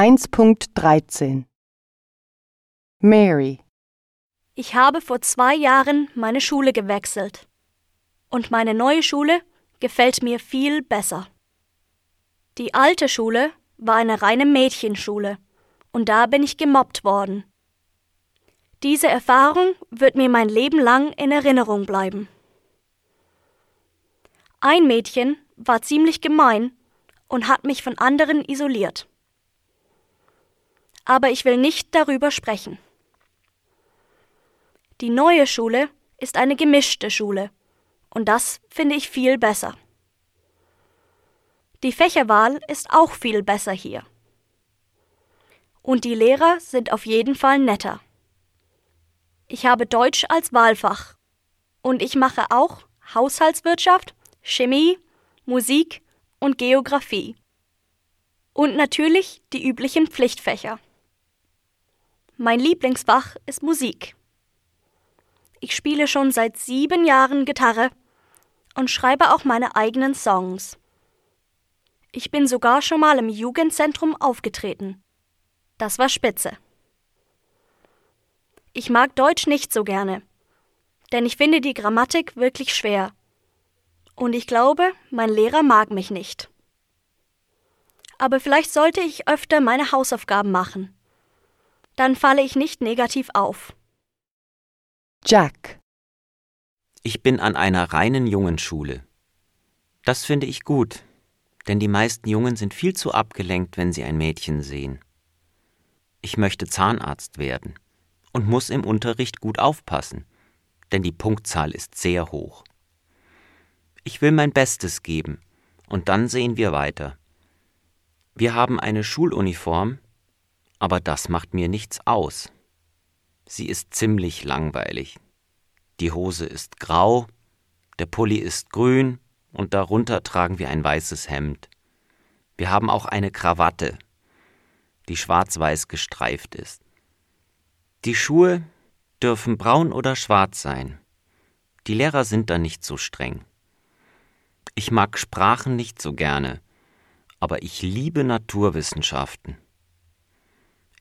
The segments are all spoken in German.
1.13 Mary Ich habe vor zwei Jahren meine Schule gewechselt. Und meine neue Schule gefällt mir viel besser. Die alte Schule war eine reine Mädchenschule und da bin ich gemobbt worden. Diese Erfahrung wird mir mein Leben lang in Erinnerung bleiben. Ein Mädchen war ziemlich gemein und hat mich von anderen isoliert. Aber ich will nicht darüber sprechen. Die neue Schule ist eine gemischte Schule und das finde ich viel besser. Die Fächerwahl ist auch viel besser hier. Und die Lehrer sind auf jeden Fall netter. Ich habe Deutsch als Wahlfach und ich mache auch Haushaltswirtschaft, Chemie, Musik und Geographie. Und natürlich die üblichen Pflichtfächer. Mein Lieblingsfach ist Musik. Ich spiele schon seit sieben Jahren Gitarre und schreibe auch meine eigenen Songs. Ich bin sogar schon mal im Jugendzentrum aufgetreten. Das war spitze. Ich mag Deutsch nicht so gerne, denn ich finde die Grammatik wirklich schwer. Und ich glaube, mein Lehrer mag mich nicht. Aber vielleicht sollte ich öfter meine Hausaufgaben machen. Dann falle ich nicht negativ auf. Jack Ich bin an einer reinen Jungenschule. Das finde ich gut, denn die meisten Jungen sind viel zu abgelenkt, wenn sie ein Mädchen sehen. Ich möchte Zahnarzt werden und muss im Unterricht gut aufpassen, denn die Punktzahl ist sehr hoch. Ich will mein Bestes geben, und dann sehen wir weiter. Wir haben eine Schuluniform, aber das macht mir nichts aus. Sie ist ziemlich langweilig. Die Hose ist grau, der Pulli ist grün und darunter tragen wir ein weißes Hemd. Wir haben auch eine Krawatte, die schwarz-weiß gestreift ist. Die Schuhe dürfen braun oder schwarz sein. Die Lehrer sind da nicht so streng. Ich mag Sprachen nicht so gerne, aber ich liebe Naturwissenschaften.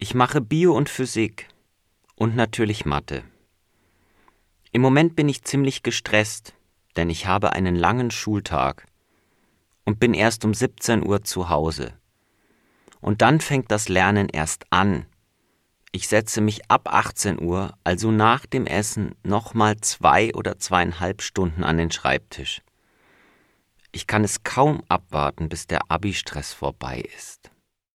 Ich mache Bio und Physik und natürlich Mathe. Im Moment bin ich ziemlich gestresst, denn ich habe einen langen Schultag und bin erst um 17 Uhr zu Hause. Und dann fängt das Lernen erst an. Ich setze mich ab 18 Uhr, also nach dem Essen, nochmal zwei oder zweieinhalb Stunden an den Schreibtisch. Ich kann es kaum abwarten, bis der Abi-Stress vorbei ist.